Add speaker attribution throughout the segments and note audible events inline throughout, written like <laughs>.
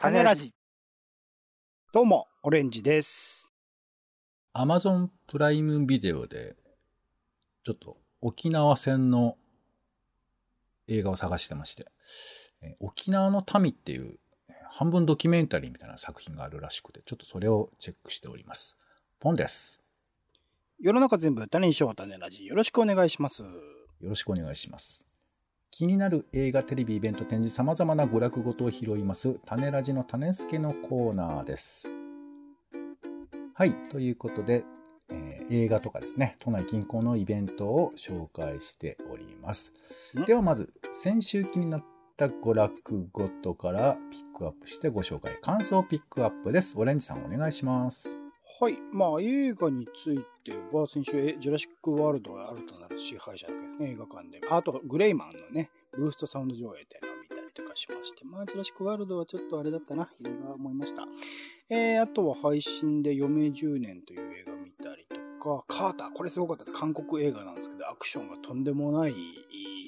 Speaker 1: 種ラジ。どうも、オレンジです。
Speaker 2: アマゾンプライムビデオで、ちょっと沖縄戦の映画を探してまして、えー沖縄の民っていうえー半分ドキュメンタリーみたいな作品があるらしくて、ちょっとそれをチェックしております。ポンです。
Speaker 1: 世の中全部種にしよう種ラジ。よろしくお願いします。
Speaker 2: よろしくお願いします。気になる映画、テレビ、イベント、展示、様々な娯楽ごとを拾います、種ラジの種助のコーナーです。はい、ということで、えー映画とかですね、都内近郊のイベントを紹介しております。
Speaker 1: ん
Speaker 2: ではまず、先週気になった娯楽ごとからピックアップしてご紹介。感想ピックアップです。オレンジさんお願いします。
Speaker 1: はい。まあ、映画については、先週、えジュラシック・ワールドが新たなる支配者だけですね、映画館で。あと、グレイマンのね、ブーストサウンド上映っていうのを見たりとかしまして、まあ、ジュラシック・ワールドはちょっとあれだったな、いろいろ思いました。えー、あとは配信で余命10年という映画を見たりとか、カーター、これすごかったです。韓国映画なんですけど、アクションがとんでもない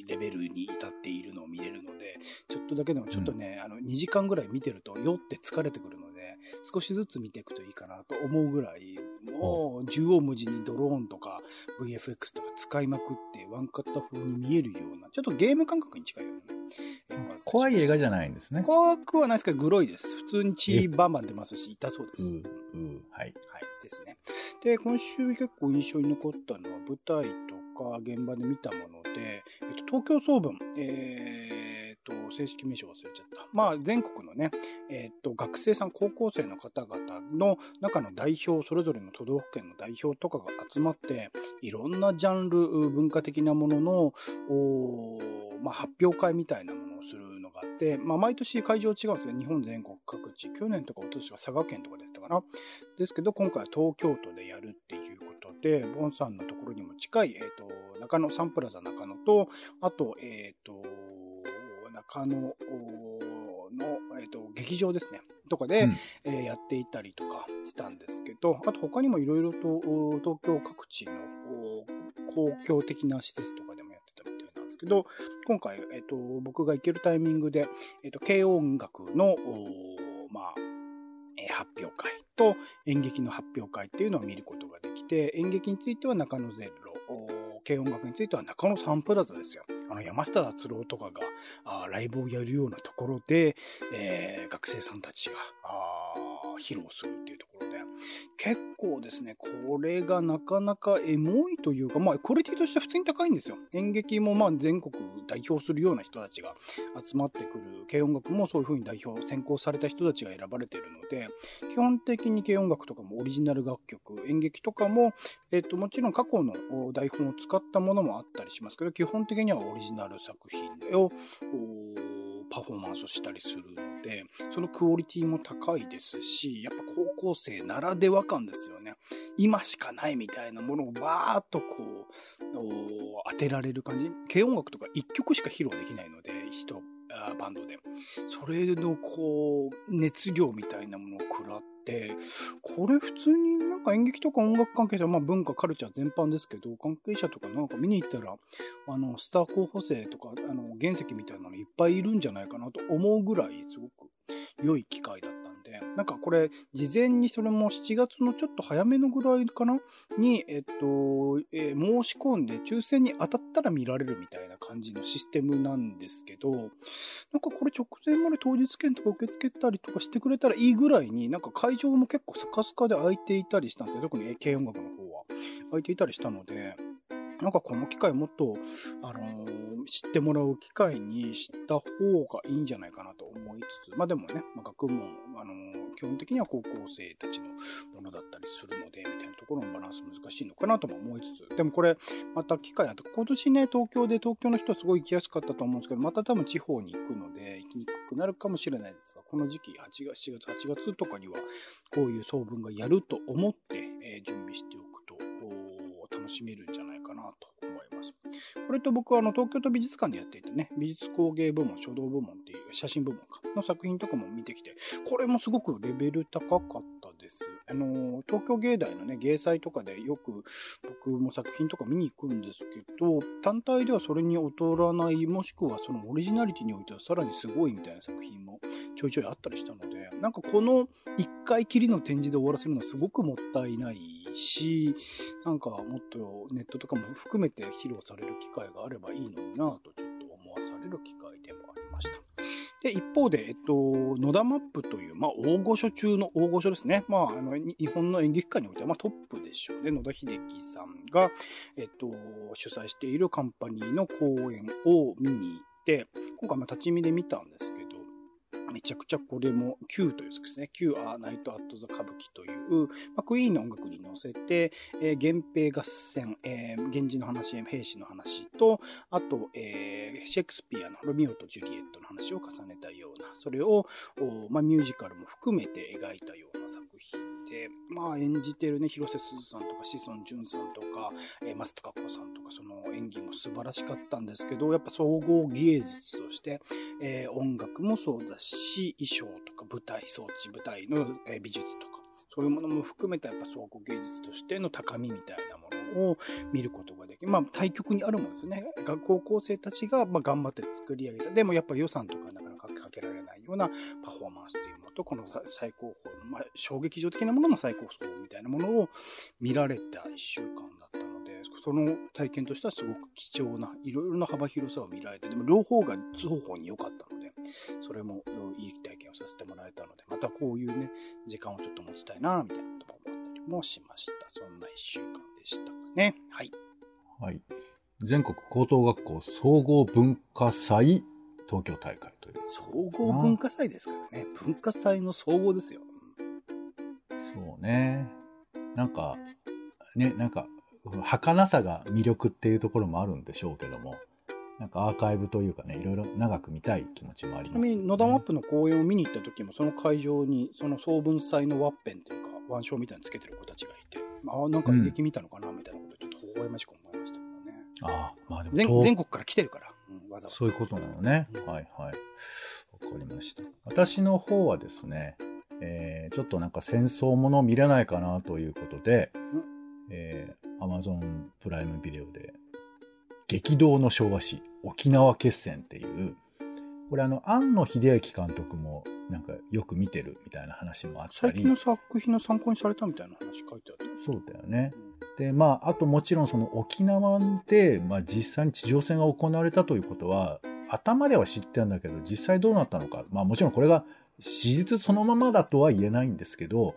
Speaker 1: レベルに至っているのを見れるので、ちょっとだけでもちょっとね、あの、2時間ぐらい見てると酔って疲れてくるので、少しずつ見ていくといいかなと思うぐらい、もう、縦横無尽にドローンとか VFX とか使いまくって、ワンカット風に見えるような、ちょっとゲーム感覚に近いようなね。
Speaker 2: 怖い映画じゃないんですね。
Speaker 1: 怖くはないですけど、グロいです。普通に血バンバン出ますし、痛そうです。
Speaker 2: う、う、はい。
Speaker 1: はい、ですね。で、今週結構印象に残ったのは舞台とか現場で見たもので、えっと、東京総文、えーっと、正式名称忘れちゃった。まあ、全国のね、えーっと、学生さん、高校生の方々の中の代表、それぞれの都道府県の代表とかが集まって、いろんなジャンル、文化的なものの、まあ、発表会みたいなものをするのがあって、まあ、毎年会場違うんですよ。日本全国各地。去年とか一昨年は佐賀県とかでしたかな。ですけど、今回は東京都でやるっていうことで、ボンさんのところにも近い、えっ、と、中野、サンプラザ中野と、あと、えっ、と、中野の、えっ、と、劇場ですね。とかで、
Speaker 2: うん
Speaker 1: えーやっていたりとかしたんですけど、あと他にもいろいろとお東京各地のお公共的な施設とかでもやってたみたいなんですけど、今回、えっ、と、僕が行けるタイミングで、えっ、と、軽音楽の、おまあ、えー発表会と演劇の発表会っていうのを見ることができて、演劇については中野ゼロ、お軽音楽については中野サンプラザですよ。あの、山下達郎とかがあライブをやるようなところで、えー学生さんたちがあ披露するっていうところ、結構ですね、これがなかなかエモいというか、まあ、クオリティとして普通に高いんですよ。演劇もまあ全国代表するような人たちが集まってくる、軽音楽もそういう風に代表、選考された人たちが選ばれているので、基本的に軽音楽とかもオリジナル楽曲、演劇とかも、えっと、もちろん過去の台本を使ったものもあったりしますけど、基本的にはオリジナル作品をパフォーマンスをしたりするので、そのクオリティも高いですし、やっぱ高校生ならでは感ですよね。今しかないみたいなものをバーっとこう、当てられる感じ。軽音楽とか一曲しか披露できないので、人、バンドで。それのこう、熱量みたいなものを食らって、これ普通になんか演劇とか音楽関係者、まあ文化、カルチャー全般ですけど、関係者とかなんか見に行ったら、あの、スター候補生とか、あの、原石みたいなのいっぱいいるんじゃないかなと思うぐらい、すごく良い機会だったで、なんかこれ、事前にそれも7月のちょっと早めのぐらいかな？に、えっと、えー申し込んで抽選に当たったら見られるみたいな感じのシステムなんですけど、なんかこれ直前まで当日券とか受け付けたりとかしてくれたらいいぐらいに、なんか会場も結構スカスカで空いていたりしたんですよ。特に軽音楽の方は。空いていたりしたので、なんかこの機会もっと、あのー知ってもらう機会にした方がいいんじゃないかなと思いつつ、まあでもね、まあ、学問、あのー基本的には高校生たちのものだったりするので、みたいなところのバランス難しいのかなとも思いつつ、でもこれ、また機会あって、今年ね、東京で東京の人はすごい行きやすかったと思うんですけど、また多分地方に行くので、行きにくくなるかもしれないですが、この時期、8月、7月、8月とかには、こういう総文がやると思って、えー準備しておくと、楽しめるんじゃないかなます。これと僕はあの東京都美術館でやっていてね、美術工芸部門、書道部門っていう写真部門かの作品とかも見てきて、これもすごくレベル高かったです。あの、東京芸大のね、芸祭とかでよく僕も作品とか見に行くんですけど、単体ではそれに劣らない、もしくはそのオリジナリティにおいてはさらにすごいみたいな作品もちょいちょいあったりしたので、なんかこの一回きりの展示で終わらせるのはすごくもったいないし、なんかもっとネットとかも含めて披露される機会があればいいのになぁとちょっと思わされる機会でもありました。で、一方で、えっと、野田マップという、まあ、大御所中の大御所ですね。まあ、あの、日本の演劇界においては、まあ、トップでしょうね。野田秀樹さんが、えっと、主催しているカンパニーの公演を見に行って、今回、まあ、立ち見で見たんですけど、めちゃくちゃこれも Q という作品ですね。Q アーナイトアットザ歌舞伎という、まあ、クイーンの音楽に乗せて、えー、源平合戦、えー、源氏の話、兵士の話と、あと、えー、シェイクスピアのロミオとジュリエットの話を重ねたような、それを、まあ、ミュージカルも含めて描いたような作品で、まあ、演じてるね、広瀬すずさんとか、志尊淳さんとか、えー、松たか子さんとか、その演技も素晴らしかったんですけど、やっぱ総合芸術として、えー、音楽もそうだし、衣装とか舞台装置、舞台の、えー、美術とか、そういうものも含めたやっぱ総合芸術としての高みみたいなものを見ることができる。まあ、対極にあるもんですよね。学校高生たちが、まあ、頑張って作り上げた。でもやっぱ予算とかなかかけられないようなパフォーマンスというものと、この最高峰の、まあ、衝撃場的なものの最高峰みたいなものを見られた一週間だったので、その体験としてはすごく貴重な、いろいろな幅広さを見られて、でも両方が双方に良かったので、それもいい体験をさせてもらえたので、またこういうね、時間をちょっと持ちたいな、みたいなことも思ったりもしました。そんな一週間でしたね。はい。
Speaker 2: はい。全国高等学校総合文化祭東京大会という。
Speaker 1: 総合文化祭ですからね。文化祭の総合ですよ。
Speaker 2: そうね。なんか、ね、なんか、儚さが魅力っていうところもあるんでしょうけども、なんかアーカイブというかね、いろいろ長く見たい気持ちもあります、ね。
Speaker 1: ちなみに野田マップの公演を見に行った時も、その会場に、その総文祭のワッペンというか、腕章みたいにつけてる子たちがいて、ああ、なんか演劇見たのかな、みたいなことちょっと微笑ましく思いましたけどね。
Speaker 2: ああ、まあでも
Speaker 1: 全全国から来てるから、うん、わざわざ。
Speaker 2: そういうことなのね。はいはい。わかりました。私の方はですね、えー、ちょっとなんか戦争もの見れないかなということで、えー、Amazon プライムビデオで、激動の昭和史、沖縄決戦っていう、これあの、庵野秀明監督もなんかよく見てるみたいな話もあったり。
Speaker 1: 最近の作品の参考にされたみたいな話書いてあった。
Speaker 2: そうだよね。で、まあ、あともちろんその沖縄で、まあ実際に地上戦が行われたということは、頭では知ってるんだけど、実際どうなったのか。まあもちろんこれが史実そのままだとは言えないんですけど、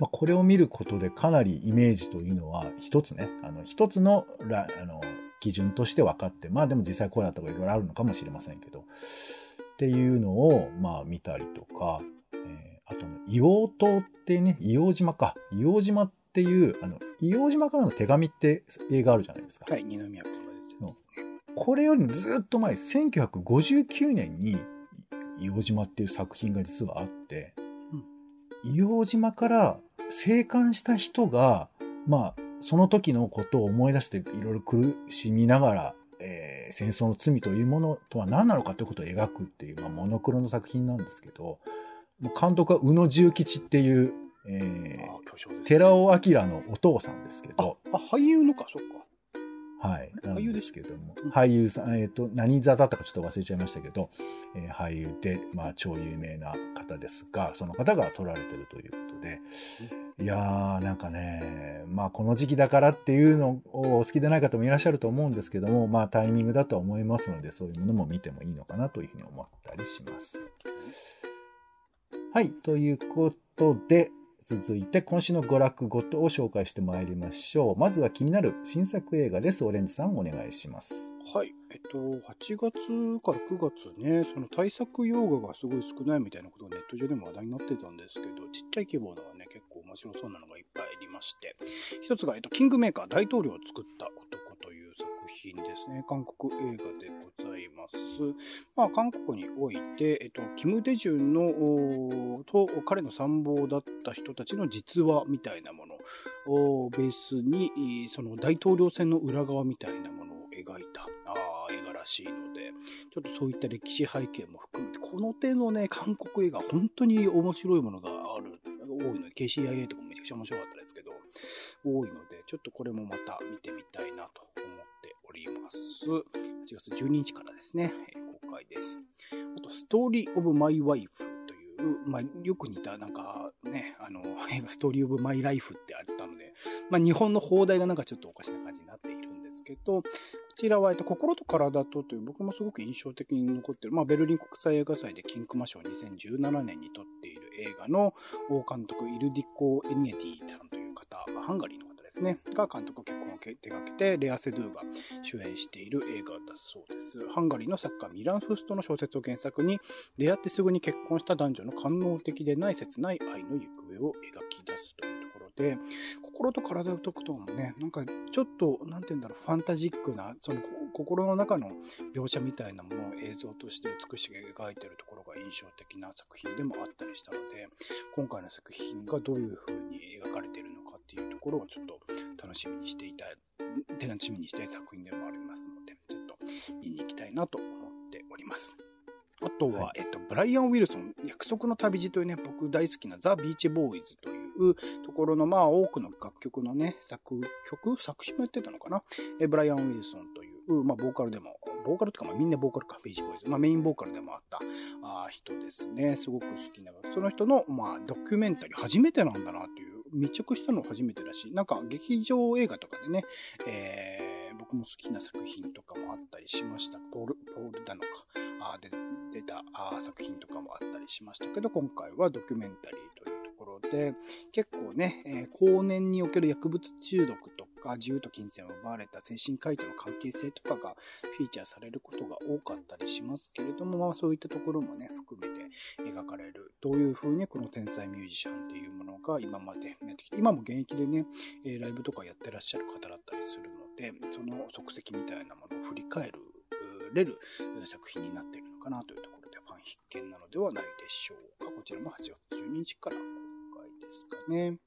Speaker 2: まあ、これを見ることでかなりイメージというのは一つね、あの一つのあの基準として分かって、まあでも実際こうだったとかいろいろあるのかもしれませんけど、っていうのをまあ見たりとか、えー、あと、硫黄島ってね、硫黄島か。硫黄島っていう、あの、硫黄島からの手紙って映画あるじゃないですか。
Speaker 1: はい、二宮君が出てる。
Speaker 2: これよりずっと前、1959年に硫黄島っていう作品が実はあって、うん、硫黄島から生還した人が、まあ、その時のことを思い出していろいろ苦しみながら、えー、戦争の罪というものとは何なのかということを描くっていう、まあ、モノクロの作品なんですけど、監督は宇野重吉っていう、えー、ね、寺尾明のお父さんですけど。
Speaker 1: あ、俳優のか、そっか。
Speaker 2: はい。なんですけども、俳優さん、えっ、ー、と、何座だったかちょっと忘れちゃいましたけど、えー、俳優で、まあ、超有名な方ですが、その方が撮られてるということで、いやー、なんかね、まあ、この時期だからっていうのをお好きでない方もいらっしゃると思うんですけども、まあ、タイミングだとは思いますので、そういうものも見てもいいのかなというふうに思ったりします。はい。ということで、続いて今週の娯楽ごとを紹介してまいりましょう。まずは気になる新作映画です。オレンジさんお願いします。
Speaker 1: はい。えっと、8月から9月ね、その対策洋画がすごい少ないみたいなことがネット上でも話題になってたんですけど、ちっちゃい規模のはね、結構面白そうなのがいっぱいありまして、一つが、えっと、キングメーカー大統領を作った男という作品ですね。韓国映画でます。まあ、韓国において、えっと、キム・デジュンの、と、彼の参謀だった人たちの実話みたいなものをベースに、その大統領選の裏側みたいなものを描いた、あ映画らしいので、ちょっとそういった歴史背景も含めて、この手のね、韓国映画、本当に面白いものがある、多いので、KCIA とかもめちゃくちゃ面白かったですけど、多いので、ちょっとこれもまた見てみたいなとります。8月12日からですね、公開です。あと、ストーリーオブマイワイフという、まあ、よく似た、なんかね、あの、映 <laughs> 画ストーリーオブマイライフってあったので、まあ、日本の放題がなんかちょっとおかしな感じになっているんですけど、こちらは、えっと、心と体とという僕もすごく印象的に残っている、まあ、ベルリン国際映画祭でキンクマ賞2017年に撮っている映画の監督、イルディコ・エニエティさんという方、ハンガリーのですね、が監督結婚を手掛けて、レア・セドゥが主演している映画だそうです。ハンガリーの作家ミラン・フストの小説を原作に、出会ってすぐに結婚した男女の官能的でない切ない愛の行方を描き出すというところで、心と体を解くともね、なんかちょっと、なんて言うんだろう、ファンタジックな、その心の中の描写みたいなものを映像として美しく描いているところが印象的な作品でもあったりしたので、今回の作品がどういう風に描かれているのかっていうところをちょっと楽しみにしていたい、楽しみにしたい作品でもありますので、ちょっと見に行きたいなと思っております。あとは、はい、えっと、ブライアン・ウィルソン、約束の旅路というね、僕大好きなザ・ビーチ・ボーイズというところの、まあ、多くの楽曲のね、作曲、作詞もやってたのかな？えブライアン・ウィルソンとまあ、ボーカルでも、ボーカルとか、まあ、みんなボーカルか、ビーチボーイズ。まあ、メインボーカルでもあったあ人ですね。すごく好きな。その人の、まあ、ドキュメンタリー、初めてなんだなっていう、密着したの初めてだし、なんか、劇場映画とかでね、えー、僕も好きな作品とかもあったりしました。ポール、ポールだのか、あで出たあ作品とかもあったりしましたけど、今回はドキュメンタリーというところで、結構ね、えー、後年における薬物中毒とか自由と金銭を奪われた精神科医との関係性とかがフィーチャーされることが多かったりしますけれども、まあそういったところもね、含めて描かれる。どういう風にこの天才ミュージシャンっていうものが今までやってきて、今も現役でね、ライブとかやってらっしゃる方だったりするので、その足跡みたいなものを振り返るれる作品になっているのかなというところでファン必見なのではないでしょうか。こちらも8月12日から公開ですかね。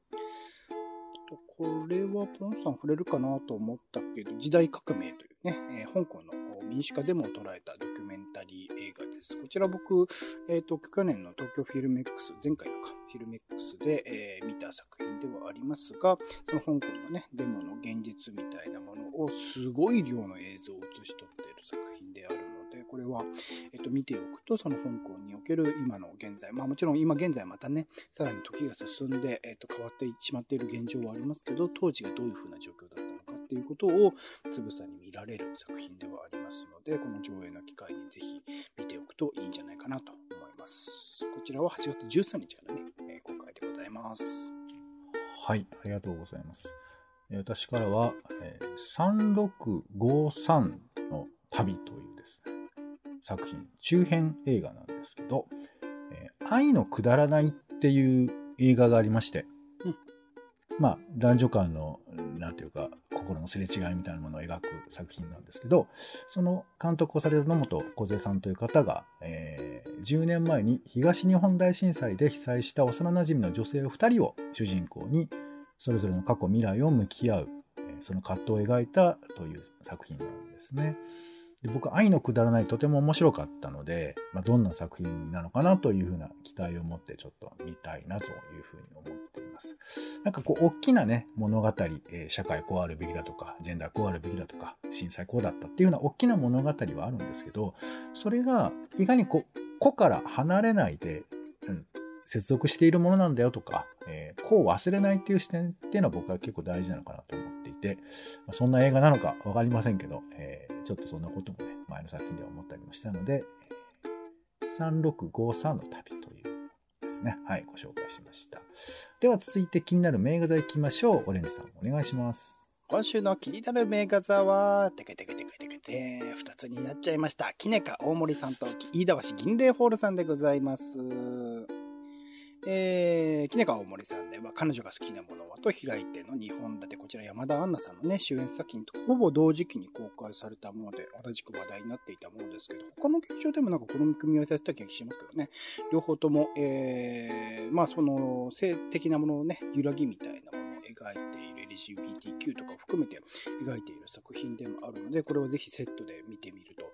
Speaker 1: これはポンさん触れるかなと思ったけど、時代革命というね、えー、香港の民主化デモを捉えたドキュメンタリー映画です。こちら僕、えっ、ー、と、去年の東京フィルメックス、前回のか、フィルメックスで、えー、見た作品ではありますが、その香港のね、デモの現実みたいなものをすごい量の映像を映し取ってこれは、えっ、と、見ておくと、その香港における今の現在、まあもちろん今現在またね、さらに時が進んで、えっ、と、変わってしまっている現状はありますけど、当時がどういう風な状況だったのかっていうことをつぶさに見られる作品ではありますので、この上映の機会にぜひ見ておくといいんじゃないかなと思います。こちらは8月13日からね、え公開でございます。
Speaker 2: はい、ありがとうございます。私からは、えー、3653の旅というですね、作品、中編映画なんですけど、えー、愛のくだらないっていう映画がありまして、うん、まあ、男女間の、なんていうか、心のすれ違いみたいなものを描く作品なんですけど、その監督をされた野本梢さんという方が、えー、10年前に東日本大震災で被災した幼なじみの女性2人を主人公に、それぞれの過去未来を向き合う、その葛藤を描いたという作品なんですね。で僕、愛のくだらないとても面白かったので、まあ、どんな作品なのかなというふうな期待を持ってちょっと見たいなというふうに思っています。なんかこう、大きなね、物語、えー、社会こうあるべきだとか、ジェンダーこうあるべきだとか、震災こうだったっていうような大きな物語はあるんですけど、それがいかにこう、個から離れないで、うん、接続しているものなんだよとか、えー、こう忘れないっていう視点っていうのは僕は結構大事なのかなと思っていて、まあ、そんな映画なのかわかりませんけど、えー、ちょっとそんなこともね、前の作品では思ったりもしたので、3653の旅というですね、はい、ご紹介しました。では続いて気になる名画座行きましょう。オレンジさんお願いします。
Speaker 1: 今週の気になる名画座は、てけてけてけてけて、二つになっちゃいました。キネカ大森さんと飯田橋銀霊ホールさんでございます。えー、キネカ大森さんでは、彼女が好きなものはと開いての2本立て、こちら山田杏奈さんのね、主演作品とほぼ同時期に公開されたもので、同じく話題になっていたものですけど、他の劇場でもなんかこの組み合わせやった気がしますけどね、両方とも、えー、まあその、性的なものをね、揺らぎみたいなものを描いている LGBTQ とかを含めて描いている作品でもあるので、これはぜひセットで見てみると、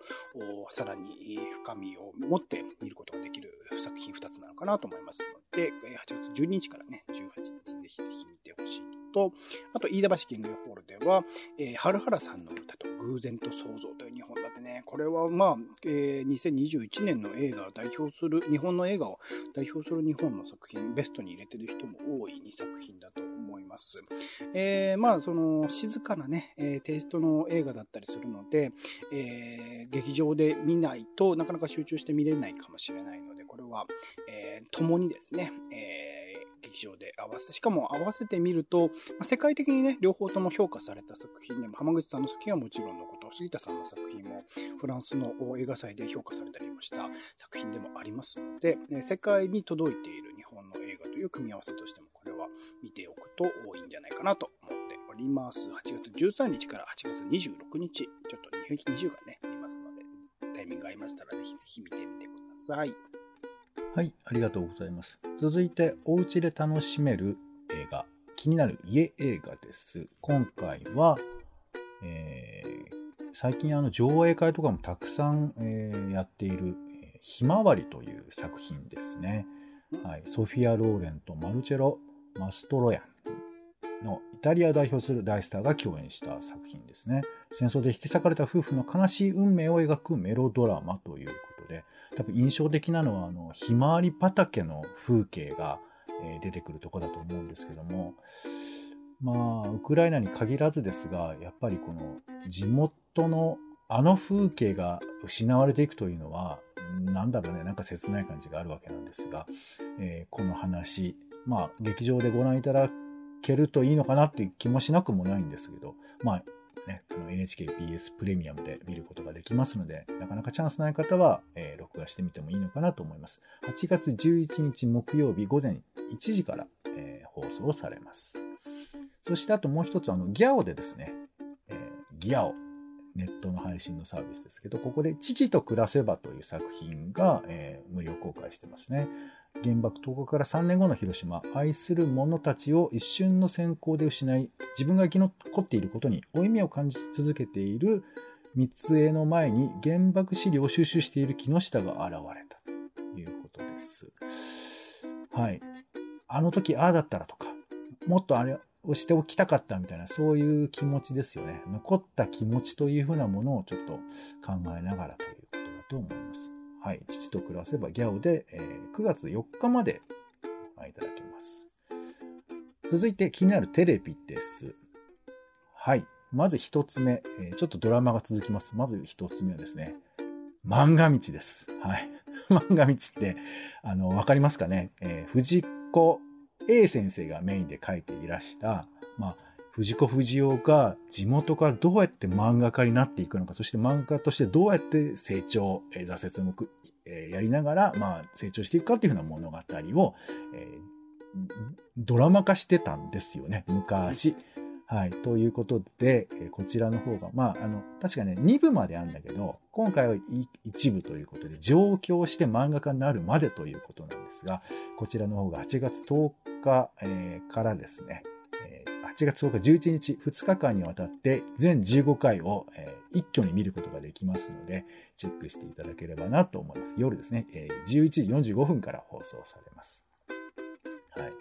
Speaker 1: さらに深みを持って見ることができる作品2つなのかなと思いますので、8月12日からね、18日ぜひぜひ見てほしいと、あと、飯田橋芸能ホールでは、えー、春原さんの歌と偶然と想像という日本だってね、これはまあ、えー、2021年の映画を代表する、日本の映画を代表する日本の作品、ベストに入れてる人も多い2作品だと思います。えー、まあ、その、静かなね、えー、テイストの映画だったりするので、えー、劇場で見ないとなかなか集中して見れないかもしれないので、これは、えー、共にですね、えー、劇場で合わせ、しかも合わせてみると、まあ、世界的にね、両方とも評価された作品でも、浜口さんの作品はもちろんのこと、杉田さんの作品もフランスの映画祭で評価されたりもした作品でもありますので、世界に届いている日本の映画という組み合わせとしても、これは見ておくといいんじゃないかなと思っております。8月13日から8月26日、ちょっと2週間ね、ありますので、タイミング合いましたら、ぜひぜひ見てみてください。
Speaker 2: はい、ありがとうございます。続いて、お家で楽しめる映画、気になる家映画です。今回は、えー、最近あの上映会とかもたくさん、えー、やっている、ひまわりという作品ですね。はい、ソフィア・ローレンとマルチェロ・マストロヤンのイタリアを代表する大スターが共演した作品ですね。戦争で引き裂かれた夫婦の悲しい運命を描くメロドラマということで、多分印象的なのは、あの、ひまわり畑の風景が、え出てくるとこだと思うんですけども、まあ、ウクライナに限らずですが、やっぱりこの地元のあの風景が失われていくというのは、なんだろうね、なんか切ない感じがあるわけなんですが、えー、この話、まあ、劇場でご覧いただけるといいのかなっていう気もしなくもないんですけど、まあ、ね、NHKBS プレミアムで見ることができますので、なかなかチャンスない方は、えー、録画してみてもいいのかなと思います。8月11日木曜日午前1時から、えー、放送されます。そしてあともう一つ、あの、ギャオでですね、えー、ギャオ、ネットの配信のサービスですけど、ここで父と暮らせばという作品が、えー、無料公開してますね。原爆投下から3年後の広島、愛する者たちを一瞬の閃光で失い、自分が生き残っていることに負い目を感じ続けている三つ江の前に原爆資料を収集している木下が現れたということです。はい。あの時ああだったらとか、もっとあれをしておきたかったみたいな、そういう気持ちですよね。残った気持ちというふうなものをちょっと考えながらということだと思います。はい。父と暮らせばギャオで、えー、9月4日までご覧いただけます。続いて気になるテレビです。はい。まず一つ目、えー、ちょっとドラマが続きます。まず一つ目はですね、漫画道です。はい。<laughs> 漫画道って、あの、わかりますかね、えー、藤子 A 先生がメインで書いていらした、まあ、藤子不二雄が地元からどうやって漫画家になっていくのか、そして漫画家としてどうやって成長、え、挫折もく、え、やりながら、まあ、成長していくかっていうふうな物語を、え、ドラマ化してたんですよね、昔。はい。ということで、えこちらの方が、まあ、あの、確かね、2部まであるんだけど、今回は1部ということで、上京して漫画家になるまでということなんですが、こちらの方が8月10日、えー、からですね、8月10日11日2日間にわたって全15回を、えー、一挙に見ることができますので、チェックしていただければなと思います。夜ですね、えー、11時45分から放送されます。はい。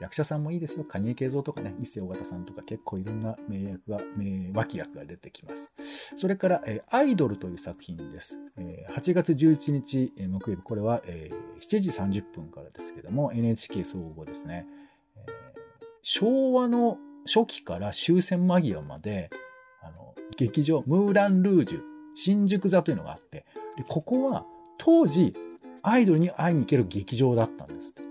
Speaker 2: 役者さんもいいですよ。蟹江慶三とかね、一世尾形さんとか結構いろんな名役が、名脇役が出てきます。それから、えー、アイドルという作品です。えー、8月11日、えー、木曜日、これは、えー、7時30分からですけども、NHK 総合ですね。えー、昭和の初期から終戦間際まで、あの、劇場、ムーラン・ルージュ、新宿座というのがあって、で、ここは当時、アイドルに会いに行ける劇場だったんですって。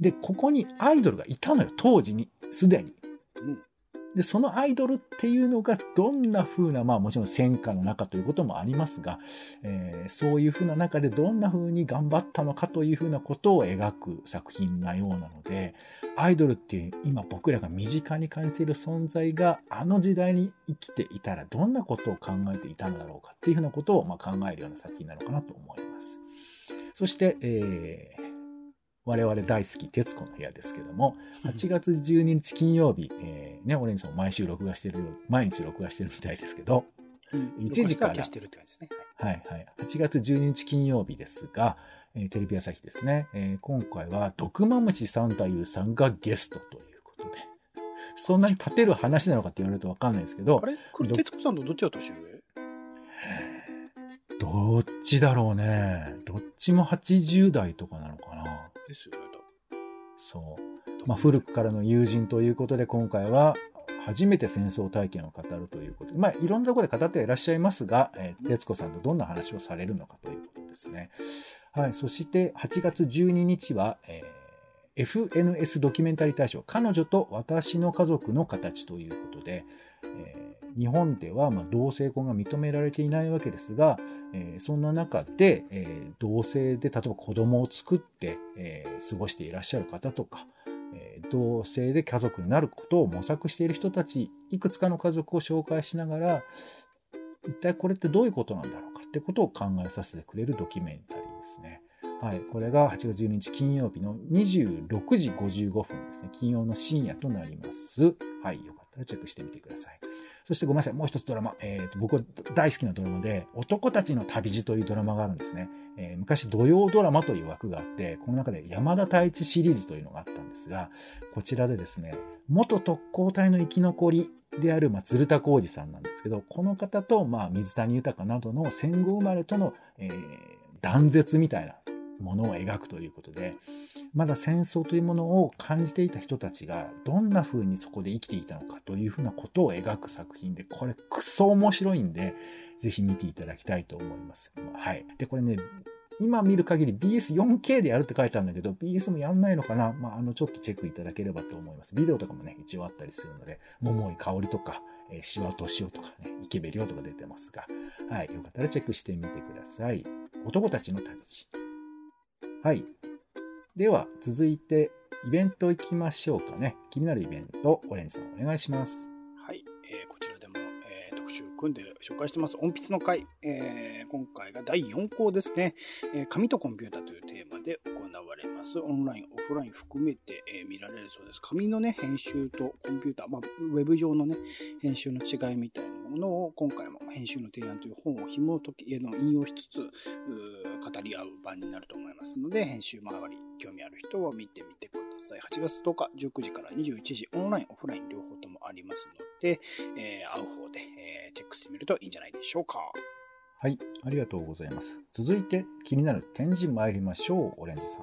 Speaker 2: で、ここにアイドルがいたのよ、当時に、すでに。うんで、そのアイドルっていうのがどんな風な、まあもちろん戦火の中ということもありますが、えー、そういう風な中でどんな風に頑張ったのかという風なことを描く作品なようなので、アイドルっていう今僕らが身近に感じている存在があの時代に生きていたらどんなことを考えていたのだろうかっていう風なことをま考えるような作品なのかなと思います。そして、えー我々大好き、徹子の部屋ですけども、<laughs> 8月12日金曜日、えー、ね、オレンジさんも毎週録画してるよ、毎日録画してるみたいですけど、
Speaker 1: うん
Speaker 2: 1時から
Speaker 1: 消してるって感じですね。
Speaker 2: はいはい。8月12日金曜日ですが、えーテレビ朝日ですね、えー今回は、毒マムシサンタユーさんがゲストということで、そんなに立てる話なのかって言われるとわかんないですけど
Speaker 1: あ、れ？これ、
Speaker 2: ど
Speaker 1: 徹子さんとどっちが年上？
Speaker 2: どっちだろうね。どっちも80代とかなのかな。
Speaker 1: ですよね。
Speaker 2: そう。まあ、古くからの友人ということで、今回は初めて戦争体験を語るということで、まあ、いろんなところで語っていらっしゃいますが、えー徹子さんとどんな話をされるのかということですね。はい。そして、8月12日は、えー FNS ドキュメンタリー大賞、彼女と私の家族の形ということで、日本ではま同性婚が認められていないわけですが、えーそんな中で、えー同性で例えば子供を作って、えー過ごしていらっしゃる方とか、え同性で家族になることを模索している人たちいくつかの家族を紹介しながら一体これってどういうことなんだろうかってことを考えさせてくれるドキュメンタリーですね。はい、これが8月12日金曜日の26時55分ですね。金曜の深夜となります。はい、よかったらチェックしてみてください。そしてごめんなさい、もう一つドラマ。えーと僕は大好きなドラマで、男たちの旅路というドラマがあるんですね。えー昔土曜ドラマという枠があって、この中で山田太一シリーズというのがあったんですが、こちらでですね、元特攻隊の生き残りである、まあ、鶴田浩二さんなんですけど、この方と、まあ、水谷豊などの戦後生まれとの、えー断絶みたいなものを描くということで、まだ戦争というものを感じていた人たちがどんな風にそこで生きていたのかというふうなことを描く作品で、これクソ面白いんで、ぜひ見ていただきたいと思います。はい。で、これね、今見る限り BS4K でやるって書いてあるんだけど、BS もやんないのかな？まあ、あの、ちょっとチェックいただければと思います。ビデオとかもね、一応あったりするので、桃井香りとか、えー、シワトシオとかね、池部亮とか出てますが、はい。よかったらチェックしてみてください。男たちの旅路。はい。では、続いて、イベント行きましょうかね。気になるイベント、オレンジさんお願いします。
Speaker 1: はい、えーこちらでも、えー特集組んで紹介してます。音筆の会、えー今回が第4項ですね、えー紙とコンピュータというテーマで行われます。オンライン、オフライン含めて、え見られるそうです。紙のね、編集とコンピューター、まあ、ウェブ上のね、編集の違いみたいなものを今回も編集の提案という本を紐解き、の引用しつつ、語り合う場になると思いますので、編集周り、興味ある人は見てみてください。8月10日19時から21時、オンライン、オフライン両方ともありますので、えー会う方で、えーチェックしてみるといいんじゃないでしょうか。
Speaker 2: はい。ありがとうございます。続いて、気になる展示参りましょう、オレンジさん。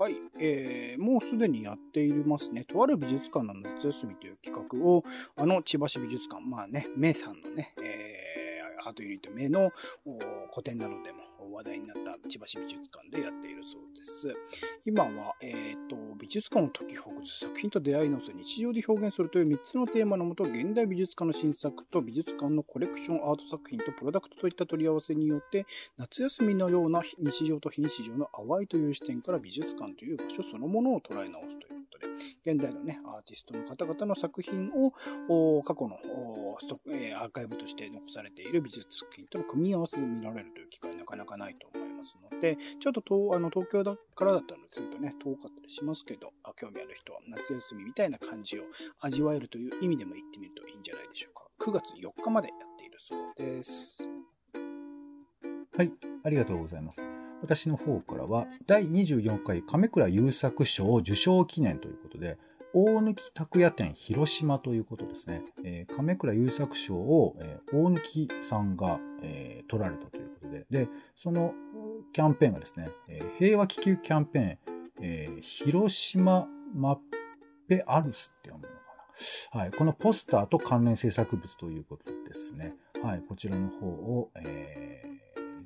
Speaker 1: はい、えーもうすでにやっていますね。とある美術館の夏休みという企画を、あの千葉市美術館、まあね、名さんのね、えーアートユニット名の個展などでも話題になった千葉市美術館でやっているそうです。今は、えー、と美術館を解きほぐす作品と出会いの日常で表現するという3つのテーマのもと現代美術館の新作と美術館のコレクションアート作品とプロダクトといった取り合わせによって夏休みのような日常と非日常の淡いという視点から美術館という場所そのものを捉え直すとことで現代のねアーティストの方々の作品を過去のえーアーカイブとして残されている美術作品との組み合わせで見られるという機会なかなかないと思いますのでちょっととあの東京だからだったらするとね遠かったりしますけど興味ある人は夏休みみたいな感じを味わえるという意味でも行ってみるといいんじゃないでしょうか9月4日までやっているそうです
Speaker 2: はい。ありがとうございます。私の方からは、第24回亀倉優作賞受賞記念ということで、大貫拓也展広島ということですね。えー亀倉優作賞を、えー大貫さんが、えー取られたということで、で、そのキャンペーンがですね、え平和気球キャンペーン、え広島マッペアルスって読むのかな。はい。このポスターと関連制作物ということですね。はい。こちらの方を、え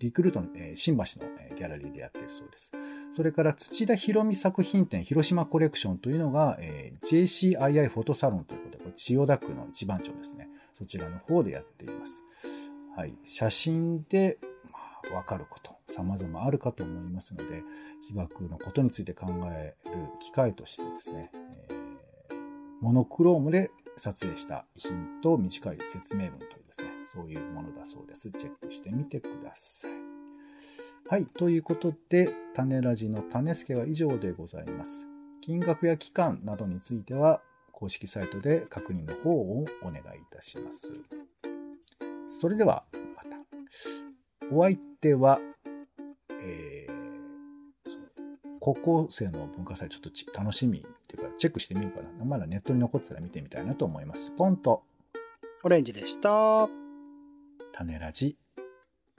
Speaker 2: リクルートの、え新橋の、えギャラリーでやっているそうです。それから土田博美作品展広島コレクションというのが、え JCII フォトサロンということで、これ千代田区の一番町ですね。そちらの方でやっています。はい。写真で、まあ、わかること、様々あるかと思いますので、被爆のことについて考える機会としてですね、えーモノクロームで撮影した遺品と短い説明文と、そういうものだそうです。チェックしてみてください。はい。ということで、種ラジの種付けは以上でございます。金額や期間などについては、公式サイトで確認の方をお願いいたします。それでは、また。お相手は、えー、高校生の文化祭ちょっとち楽しみっていうか、チェックしてみようかな。まだネットに残ってたら見てみたいなと思います。ポンと、
Speaker 1: オレンジでした。
Speaker 2: 種ラジ、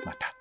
Speaker 2: また。